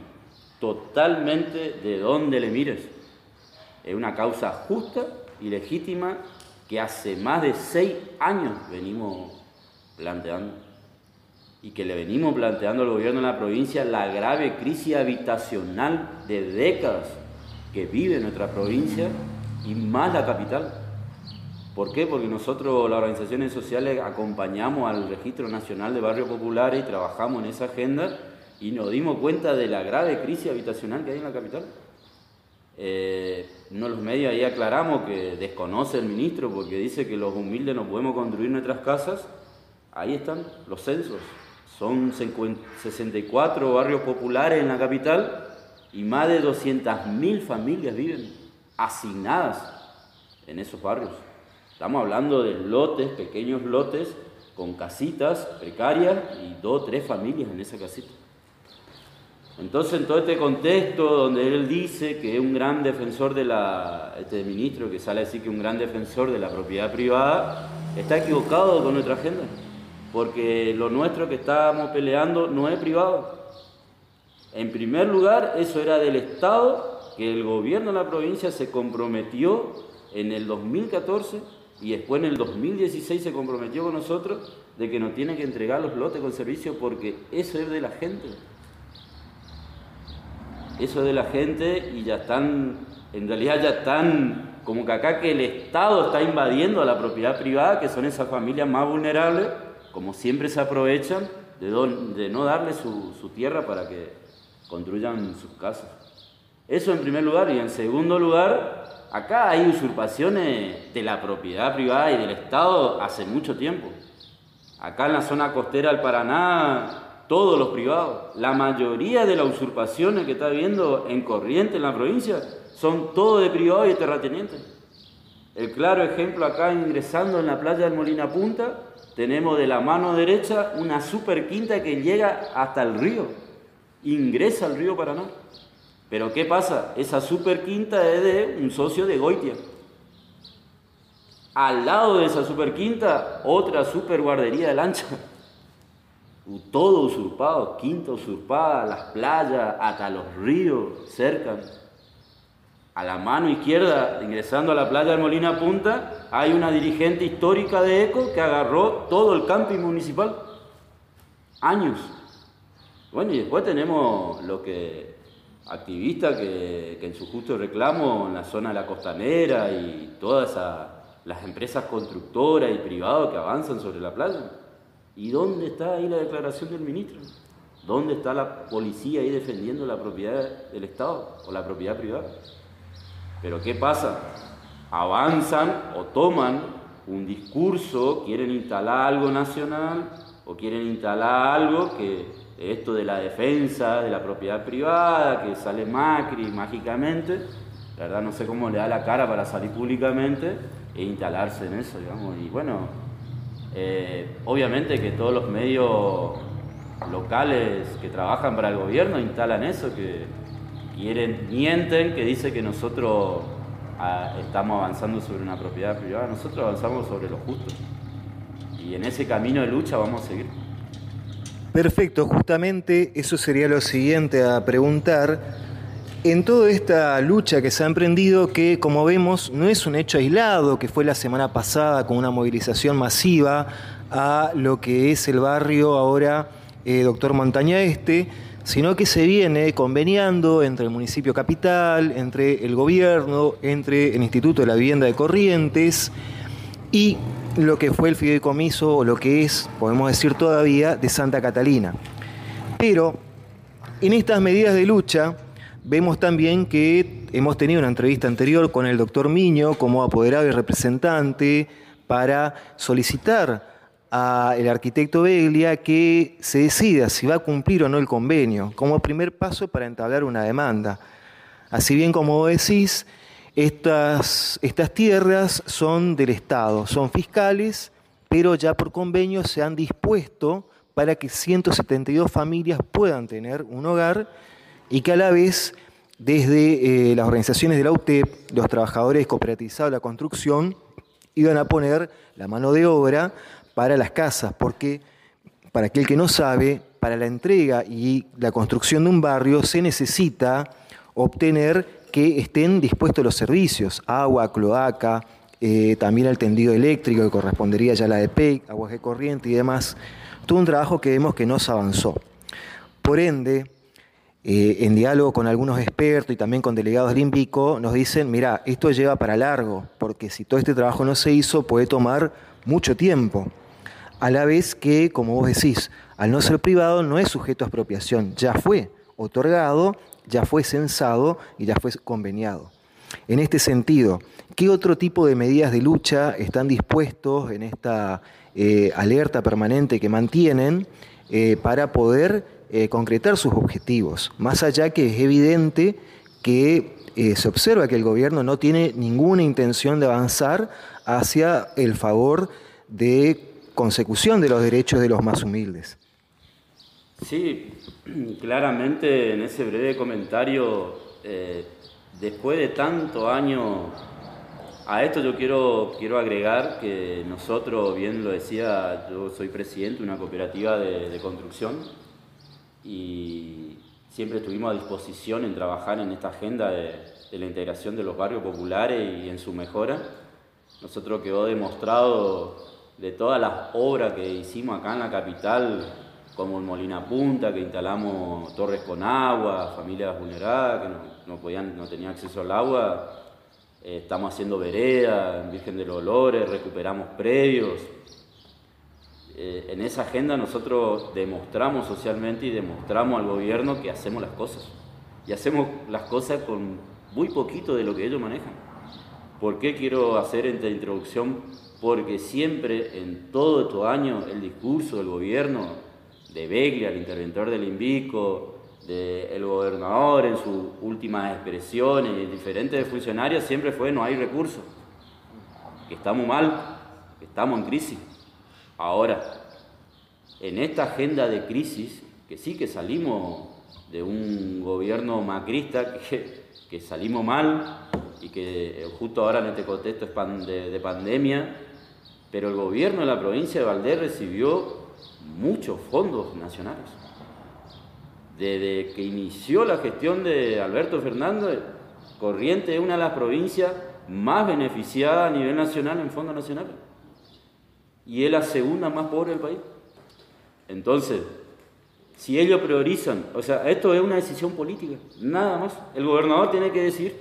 totalmente de donde le mires. Es una causa justa y legítima que hace más de seis años venimos planteando y que le venimos planteando al gobierno de la provincia la grave crisis habitacional de décadas que vive nuestra provincia y más la capital. ¿Por qué? Porque nosotros, las organizaciones sociales, acompañamos al Registro Nacional de Barrios Populares y trabajamos en esa agenda y nos dimos cuenta de la grave crisis habitacional que hay en la capital. Eh, no los medios ahí aclaramos que desconoce el ministro porque dice que los humildes no podemos construir nuestras casas. Ahí están los censos. Son 64 barrios populares en la capital y más de 200.000 familias viven asignadas en esos barrios. Estamos hablando de lotes, pequeños lotes, con casitas precarias y dos o tres familias en esa casita. Entonces, en todo este contexto donde él dice que es un gran defensor de la, este ministro que sale a decir que es un gran defensor de la propiedad privada, está equivocado con nuestra agenda, porque lo nuestro que estábamos peleando no es privado. En primer lugar, eso era del Estado, que el gobierno de la provincia se comprometió en el 2014 y después en el 2016 se comprometió con nosotros de que nos tiene que entregar los lotes con servicio porque eso es de la gente eso de la gente y ya están, en realidad ya están, como que acá que el Estado está invadiendo a la propiedad privada, que son esas familias más vulnerables, como siempre se aprovechan de, no darle su, su tierra para que construyan sus casas. Eso en primer lugar. Y en segundo lugar, acá hay usurpaciones de la propiedad privada y del Estado hace mucho tiempo. Acá en la zona costera del Paraná todos los privados. La mayoría de las usurpaciones que está habiendo en corriente en la provincia son todos de privados y de terratenientes. El claro ejemplo acá ingresando en la playa del Molina Punta, tenemos de la mano derecha una super quinta que llega hasta el río, ingresa al río Paraná. Pero ¿qué pasa? Esa super quinta es de un socio de Goitia. Al lado de esa super quinta, otra super guardería de lancha todo usurpado, quinta usurpada, las playas, hasta los ríos cerca. A la mano izquierda, ingresando a la playa de Molina Punta, hay una dirigente histórica de ECO que agarró todo el camping municipal. Años. Bueno, y después tenemos lo que activistas que, que en su justo reclamo en la zona de la costanera y todas las empresas constructoras y privadas que avanzan sobre la playa. ¿Y dónde está ahí la declaración del ministro? ¿Dónde está la policía ahí defendiendo la propiedad del Estado o la propiedad privada? Pero ¿qué pasa? Avanzan o toman un discurso, quieren instalar algo nacional o quieren instalar algo que esto de la defensa de la propiedad privada, que sale Macri mágicamente, la verdad no sé cómo le da la cara para salir públicamente e instalarse en eso, digamos. Y bueno, eh, obviamente que todos los medios locales que trabajan para el gobierno instalan eso, que quieren, mienten, que dice que nosotros ah, estamos avanzando sobre una propiedad privada, nosotros avanzamos sobre lo justo. Y en ese camino de lucha vamos a seguir. Perfecto, justamente eso sería lo siguiente a preguntar en toda esta lucha que se ha emprendido, que como vemos no es un hecho aislado, que fue la semana pasada con una movilización masiva a lo que es el barrio ahora eh, Doctor Montaña Este, sino que se viene conveniando entre el municipio capital, entre el gobierno, entre el Instituto de la Vivienda de Corrientes y lo que fue el fideicomiso, o lo que es, podemos decir todavía, de Santa Catalina. Pero en estas medidas de lucha vemos también que hemos tenido una entrevista anterior con el doctor Miño como apoderado y representante para solicitar al arquitecto Beglia que se decida si va a cumplir o no el convenio, como primer paso para entablar una demanda. Así bien como decís, estas, estas tierras son del Estado, son fiscales, pero ya por convenio se han dispuesto para que 172 familias puedan tener un hogar y que a la vez desde eh, las organizaciones de la UTEP, los trabajadores cooperativizados de la construcción, iban a poner la mano de obra para las casas, porque para aquel que no sabe, para la entrega y la construcción de un barrio se necesita obtener que estén dispuestos los servicios, agua, cloaca, eh, también el tendido eléctrico que correspondería ya a la de PEC, aguas de corriente y demás. Todo un trabajo que vemos que no se avanzó. Por ende, eh, en diálogo con algunos expertos y también con delegados del INVICO, nos dicen, mira, esto lleva para largo, porque si todo este trabajo no se hizo, puede tomar mucho tiempo. A la vez que, como vos decís, al no ser privado no es sujeto a expropiación, ya fue otorgado ya fue censado y ya fue conveniado. En este sentido, ¿qué otro tipo de medidas de lucha están dispuestos en esta eh, alerta permanente que mantienen eh, para poder eh, concretar sus objetivos? Más allá que es evidente que se observa que el gobierno no tiene ninguna intención de avanzar hacia el favor de consecución de los derechos de los más humildes. Sí, <clears throat> claramente en ese breve comentario, eh, después de tanto año, a esto yo quiero, quiero agregar que nosotros, bien lo decía, yo soy presidente de una cooperativa de, construcción y siempre estuvimos a disposición en trabajar en esta agenda de, de la integración de los barrios populares y en su mejora. Nosotros quedó demostrado de todas las obras que hicimos acá en la capital, como en Molina Punta, que instalamos torres con agua, familias vulneradas que no, podían, no tenían acceso al agua. Eh, estamos haciendo vereda en Virgen de los Olores, recuperamos predios. Eh, en esa agenda nosotros demostramos socialmente y demostramos al gobierno que hacemos las cosas. Y hacemos las cosas con muy poquito de lo que ellos manejan. ¿Por qué quiero hacer esta introducción? Porque siempre, en todo estos años, el discurso del gobierno de Beglia, el interventor del INVICO, del gobernador en sus últimas expresiones, diferentes funcionarios, siempre fue no hay recursos, que estamos mal, que estamos en crisis. Ahora, en esta agenda de crisis, que sí que salimos de un gobierno macrista, <laughs> que, salimos mal y que justo ahora en este contexto de, de pandemia, pero el gobierno de la provincia de Valdés recibió muchos fondos nacionales. Desde que inició la gestión de Alberto Fernández, Corrientes es una de las provincias más beneficiadas a nivel nacional en fondos nacionales. Y es la segunda más pobre del país. Entonces, si ellos priorizan, o sea, esto es una decisión política, nada más. El gobernador tiene que decir,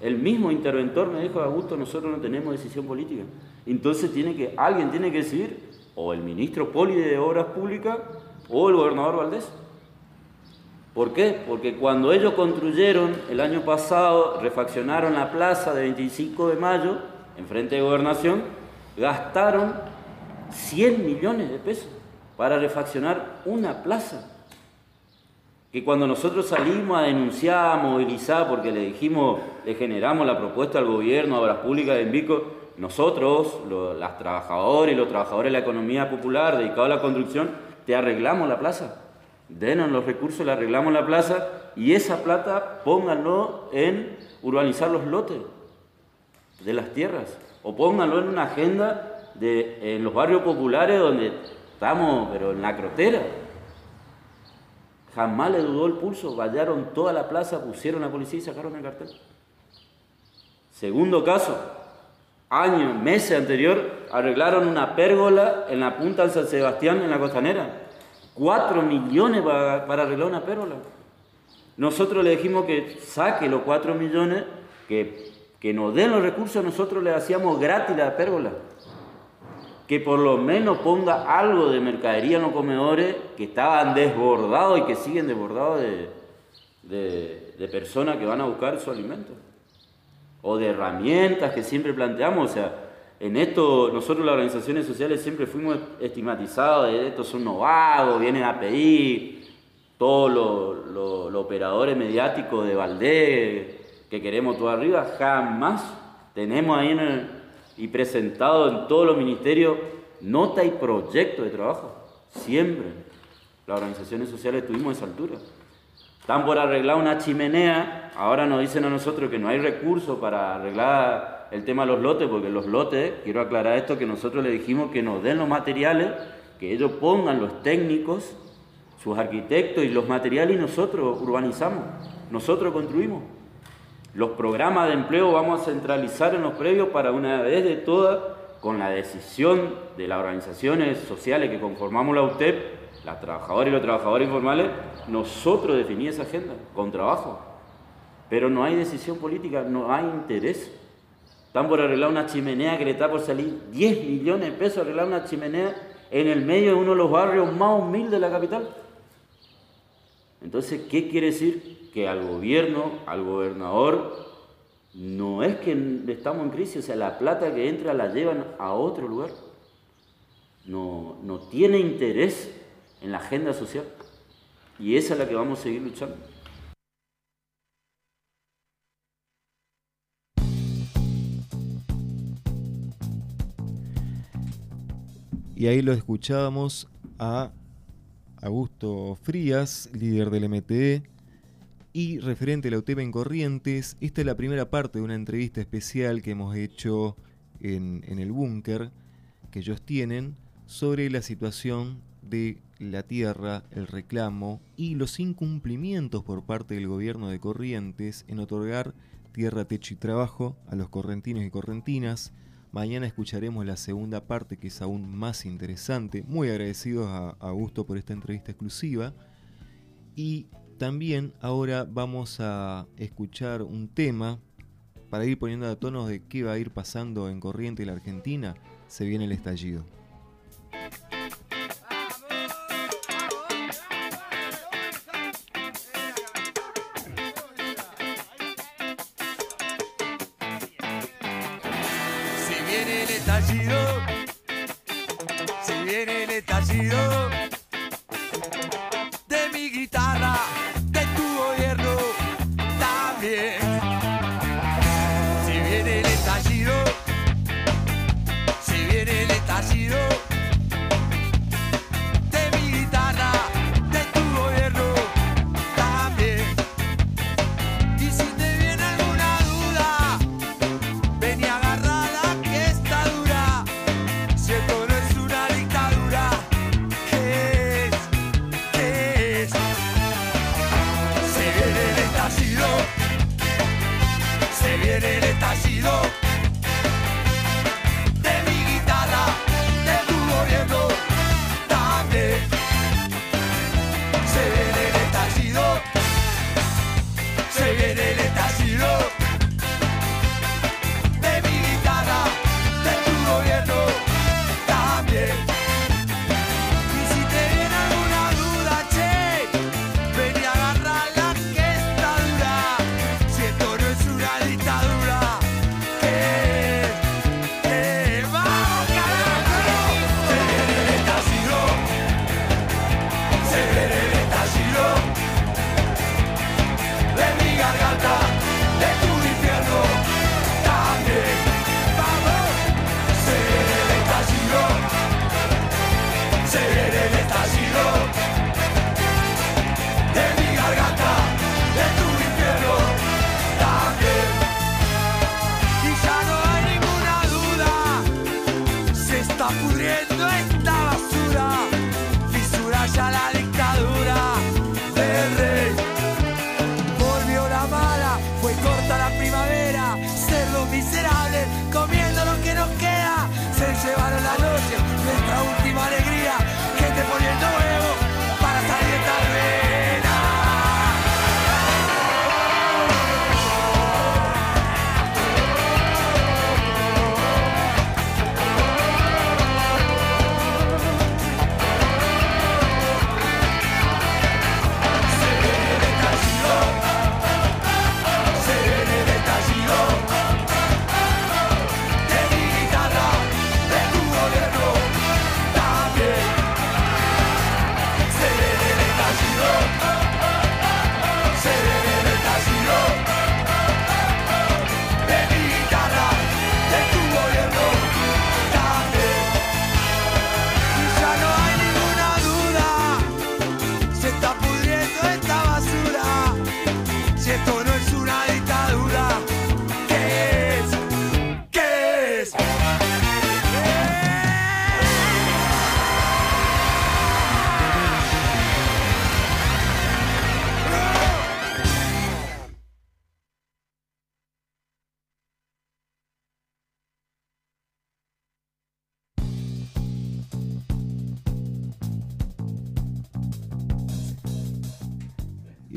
el mismo interventor me dijo, Augusto, nosotros no tenemos decisión política. Entonces tiene que, alguien tiene que decidir o el ministro Poli de Obras Públicas o el gobernador Valdés. ¿Por qué? Porque cuando ellos construyeron el año pasado, refaccionaron la plaza de 25 de mayo, en frente de gobernación, gastaron 100 millones de pesos para refaccionar una plaza. Que cuando nosotros salimos a denunciar, a movilizar, porque le dijimos, le generamos la propuesta al gobierno, a Obras Públicas de Envico, nosotros, las trabajadoras y los trabajadores de la economía popular dedicados a la construcción, te arreglamos la plaza. Denos los recursos, le arreglamos la plaza y esa plata pónganlo en urbanizar los lotes de las tierras o pónganlo en una agenda en los barrios populares donde estamos, pero en la crotera. Jamás le dudó el pulso, vallaron toda la plaza, pusieron la policía y sacaron el cartel. Segundo caso, año, meses anterior, arreglaron una pérgola en la punta de San Sebastián, en la costanera. 4 millones para, para arreglar una pérgola. Nosotros le dijimos que saque los 4 millones, que, que nos den los recursos, nosotros le hacíamos gratis la pérgola. Que por lo menos ponga algo de mercadería en los comedores que estaban desbordados y que siguen desbordados de, de, personas que van a buscar su alimento. O de herramientas que siempre planteamos. O sea, en esto nosotros las organizaciones sociales siempre fuimos estigmatizados de estos son unos vagos, vienen a pedir, todos los los- los operadores mediáticos de Valdés que queremos todo arriba, jamás tenemos ahí en el- y presentado en todos los ministerios nota y proyecto de trabajo. Siempre las organizaciones sociales tuvimos esa altura. Están por arreglar una chimenea, ahora nos dicen a nosotros que no hay recursos para arreglar el tema de los lotes, porque los lotes, quiero aclarar esto, que nosotros le dijimos que nos den los materiales, que ellos pongan los técnicos, sus arquitectos y los materiales y nosotros urbanizamos, nosotros construimos. Los programas de empleo vamos a centralizar en los previos para una vez de todas, con la decisión de las organizaciones sociales que conformamos la UTEP, las trabajadoras y los trabajadores informales, nosotros definir esa agenda con trabajo. Pero no hay decisión política, no hay interés. Están por arreglar una chimenea que le está por salir 10 millones de pesos arreglar una chimenea en el medio de uno de los barrios más humildes de la capital. Entonces, ¿qué quiere decir? Que al gobierno, al gobernador, no es que estamos en crisis, o sea, la plata que entra la llevan a otro lugar. No, no tiene interés en la agenda social. Y esa es la que vamos a seguir luchando. Y ahí lo escuchábamos a Augusto Frías, líder del MTE, y referente a la UTEP en Corrientes. Esta es la primera parte de una entrevista especial que hemos hecho en, en el búnker que ellos tienen sobre la situación de la tierra, el reclamo y los incumplimientos por parte del gobierno de Corrientes en otorgar tierra, techo y trabajo a los correntinos y correntinas. Mañana escucharemos la segunda parte que es aún más interesante. Muy agradecidos a Augusto por esta entrevista exclusiva. Y también ahora vamos a escuchar un tema para ir poniendo a tonos de qué va a ir pasando en Corriente la Argentina. Se viene el estallido.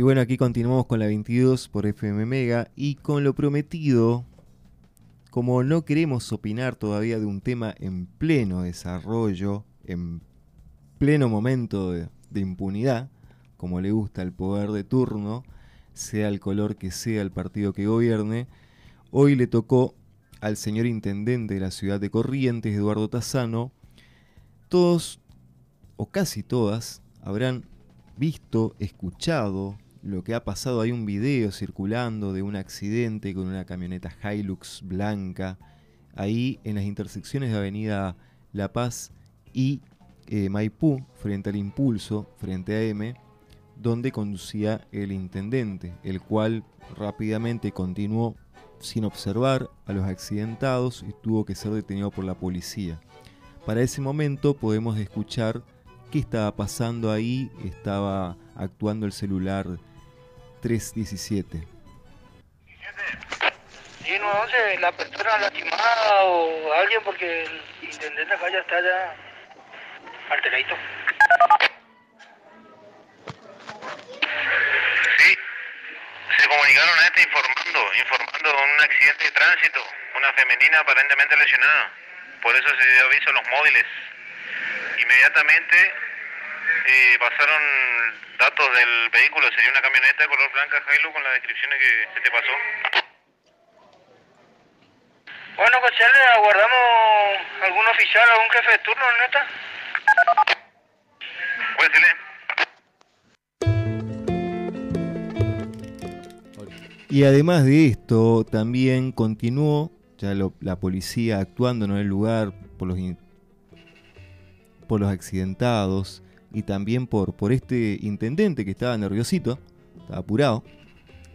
Bueno, aquí continuamos con la 22 por FM Mega y con lo prometido, como no queremos opinar todavía de un tema en pleno desarrollo, en pleno momento de, impunidad, como le gusta el poder de turno, sea el color que sea el partido que gobierne, hoy le tocó al señor intendente de la ciudad de Corrientes, Eduardo Tazzano, todos o casi todas habrán visto, escuchado lo que ha pasado. Hay un video circulando de un accidente con una camioneta Hilux blanca ahí en las intersecciones de Avenida La Paz y eh, Maipú, frente al impulso, frente a M, donde conducía el intendente, el cual rápidamente continuó sin observar a los accidentados y tuvo que ser detenido por la policía. Para ese momento podemos escuchar qué estaba pasando ahí, estaba actuando el celular 317. Sí, no, sé, la persona lastimada o alguien porque el intendente acá ya está ya alteradito. Sí, se comunicaron a este informando, informando de un accidente de tránsito, una femenina aparentemente lesionada. Por eso se dio aviso a los móviles. Inmediatamente eh, pasaron datos del vehículo, sería una camioneta de color blanca Hilux con las descripciones que se te pasó. Bueno, Cochele, aguardamos algún oficial, algún jefe de turno, neta. Pues, Y además de esto, también continuó ya lo- la policía actuando en el lugar por los, in- por los accidentados y también por, por este intendente que estaba nerviosito, estaba apurado.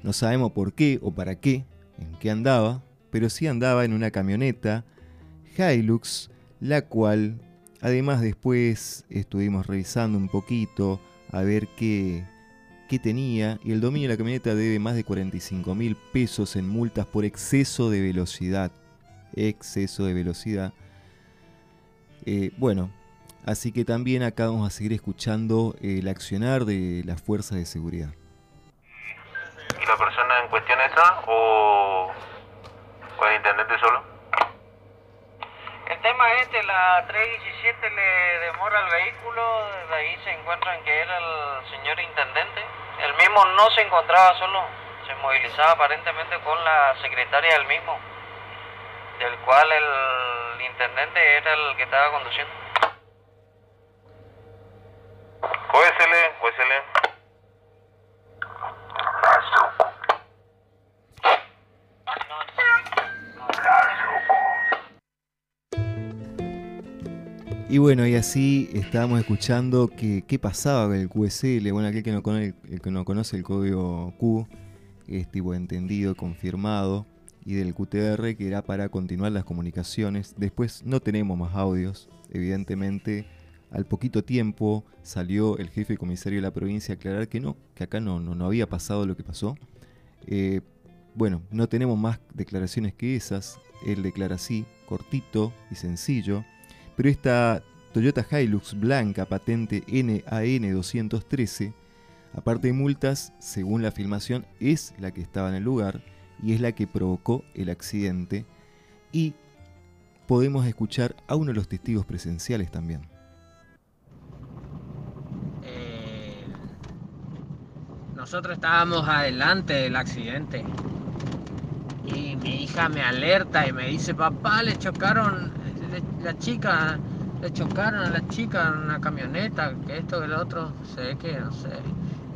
No sabemos por qué o para qué, en qué andaba, pero sí andaba en una camioneta Hilux, la cual además después estuvimos revisando un poquito a ver qué, qué tenía y el dominio de la camioneta debe más de 45 mil pesos en multas por exceso de velocidad. Exceso de velocidad. Eh, bueno, así que también acá vamos a seguir escuchando el accionar de las fuerzas de seguridad. ¿Y la persona en cuestión está o, o el intendente solo? El tema es este, la 317 le demora el vehículo, de ahí se encuentran que era el señor intendente. El mismo no se encontraba solo, se movilizaba aparentemente con la secretaria del mismo, del cual el intendente era el que estaba conduciendo. Bueno, y así estábamos escuchando que, qué pasaba con el QSL. Bueno, aquel que no conoce el, que no conoce el código Q, es tipo entendido, confirmado, y del QTR, que era para continuar las comunicaciones. Después no tenemos más audios, evidentemente. Al poquito tiempo salió el jefe de comisario de la provincia a aclarar que no, que acá no, no, no había pasado lo que pasó. Eh, bueno, no tenemos más declaraciones que esas. Él declara así, cortito y sencillo. Pero esta Toyota Hilux blanca patente NAN 213, aparte de multas, según la filmación, es la que estaba en el lugar y es la que provocó el accidente. Y podemos escuchar a uno de los testigos presenciales también. Nosotros estábamos adelante del accidente y mi hija me alerta y me dice, papá, le chocaron, la chica, le chocaron a la chica en una camioneta, que esto, que lo otro, se ve que, no sé,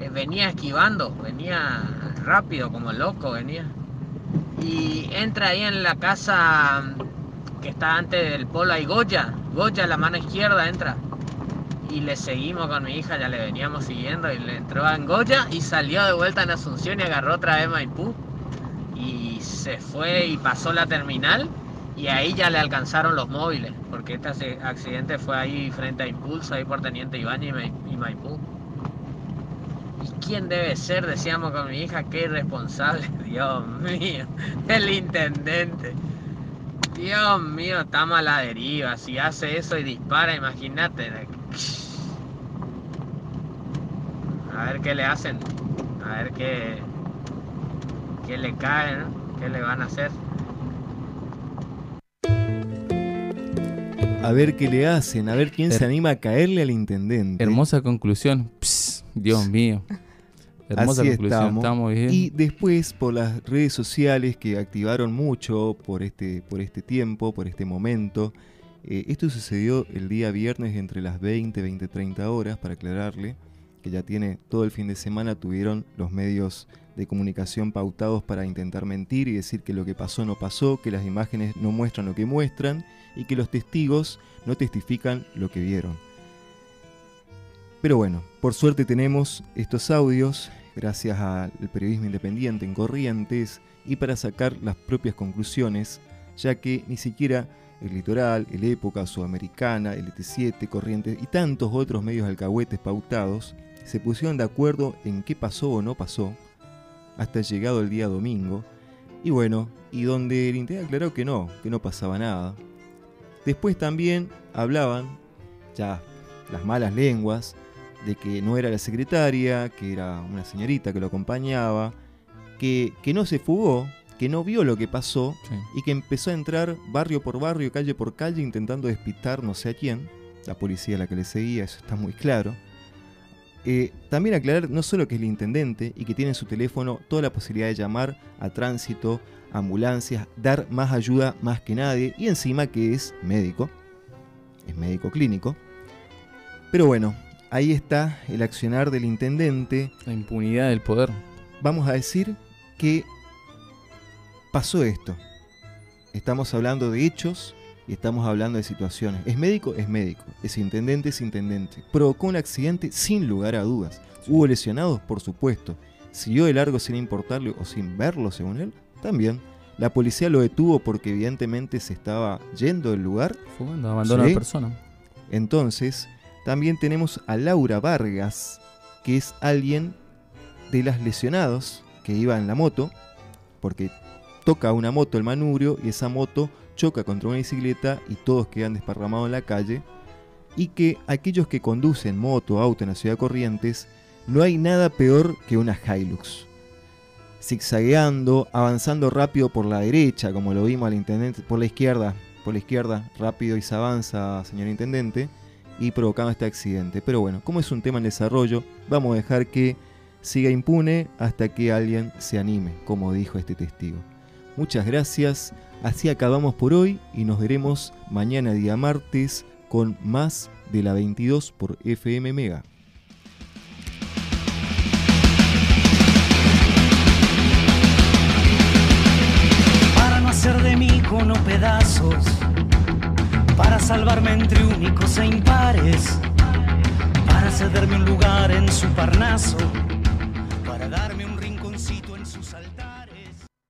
eh, venía esquivando, venía rápido, como loco venía. Y entra ahí en la casa que está antes del polo, hay Goya, Goya, la mano izquierda entra. Y le seguimos con mi hija, ya le veníamos siguiendo y le entró en Goya y salió de vuelta en Asunción y agarró otra vez Maipú. Y se fue y pasó la terminal y ahí ya le alcanzaron los móviles, porque este acc- accidente fue ahí frente a Impulso, ahí por Teniente Iván y, Mai- y Maipú. ¿Y quién debe ser? Decíamos con mi hija, qué irresponsable, <laughs> Dios mío, el intendente. Dios mío, está a la deriva. Si hace eso y dispara, imagínate. A ver qué le hacen. A ver qué, qué le cae, ¿no? ¿Qué le van a hacer? A ver qué le hacen, a ver quién se Her- anima a caerle al intendente. Hermosa conclusión. Dios mío. Hermosa Así conclusión. estamos. Estamos bien. Y después por las redes sociales que activaron mucho por este, por este tiempo, por este momento. eh, esto sucedió el día viernes entre las 20 20, 30 horas, para aclararle, que ya tiene todo el fin de semana, tuvieron los medios de comunicación pautados para intentar mentir y decir que lo que pasó no pasó, que las imágenes no muestran lo que muestran y que los testigos no testifican lo que vieron. Pero bueno, por suerte tenemos estos audios, gracias al periodismo independiente en Corrientes, y para sacar las propias conclusiones, ya que ni siquiera el Litoral, el Época, Sudamericana, el ET7, Corrientes y tantos otros medios alcahuetes pautados se pusieron de acuerdo en qué pasó o no pasó, hasta llegado el día domingo, y bueno, y donde el Inter aclaró que no, que no pasaba nada. Después también hablaban, ya las malas lenguas, de que no era la secretaria, que era una señorita que lo acompañaba, que, que no se fugó, que no vio lo que pasó y que empezó a entrar barrio por barrio, calle por calle, intentando despistar no sé a quién, la policía a la que le seguía, eso está muy claro. Eh, también aclarar no solo que es el intendente y que tiene en su teléfono toda la posibilidad de llamar a tránsito, ambulancias, dar más ayuda más que nadie y encima que es médico, es médico clínico. Pero bueno, ahí está el accionar del intendente. La impunidad del poder. Vamos a decir que pasó esto. Estamos hablando de hechos y estamos hablando de situaciones. ¿Es médico? Es médico. ¿Es intendente? Es intendente. ¿Provocó un accidente? Sin lugar a dudas. ¿Hubo lesionados? Por supuesto. ¿Siguió de largo sin importarle o sin verlo, según él? También. La policía lo detuvo porque evidentemente se estaba yendo del lugar. Fumando, abandona a la persona. Entonces, también tenemos a Laura Vargas, que es alguien de las lesionados que iba en la moto, porque toca una moto el manubrio y esa moto choca contra una bicicleta y todos quedan desparramados en la calle. Y que aquellos que conducen moto, auto en la ciudad de Corrientes, no hay nada peor que una Hilux. Zigzagueando, avanzando rápido por la derecha, como lo vimos al intendente, por la izquierda, por la izquierda, rápido y se avanza, señor intendente, y provocando este accidente. Pero bueno, como es un tema en desarrollo, vamos a dejar que siga impune hasta que alguien se anime, como dijo este testigo. Muchas gracias, así acabamos por hoy y nos veremos mañana día martes con más de la 22 por FM Mega. para no hacer de mí cono pedazos, para salvarme entre únicos e impares, para cederme un lugar en su parnaso,